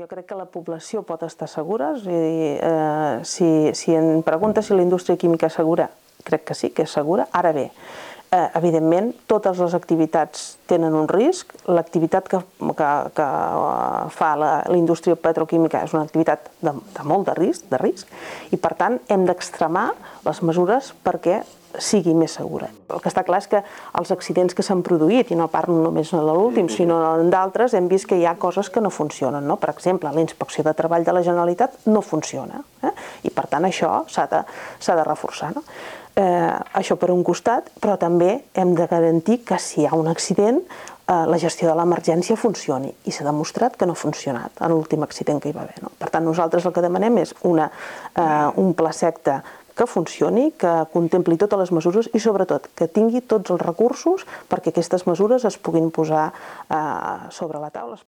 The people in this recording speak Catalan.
Jo crec que la població pot estar segura. És dir, eh, si, si em pregunta si la indústria química és segura, crec que sí, que és segura. Ara bé, eh, evidentment, totes les activitats tenen un risc. L'activitat que, que, que fa la, la indústria petroquímica és una activitat de, de molt de risc, de risc, i per tant hem d'extremar les mesures perquè sigui més segura. El que està clar és que els accidents que s'han produït, i no parlo només de l'últim, sinó d'altres, hem vist que hi ha coses que no funcionen. No? Per exemple, la inspecció de treball de la Generalitat no funciona, eh? i per tant això s'ha de, de reforçar. No? Eh, això per un costat, però també hem de garantir que si hi ha un accident eh, la gestió de l'emergència funcioni i s'ha demostrat que no ha funcionat en l'últim accident que hi va haver. No? Per tant, nosaltres el que demanem és una, eh, un pla secte que funcioni, que contempli totes les mesures i sobretot que tingui tots els recursos perquè aquestes mesures es puguin posar eh, sobre la taula.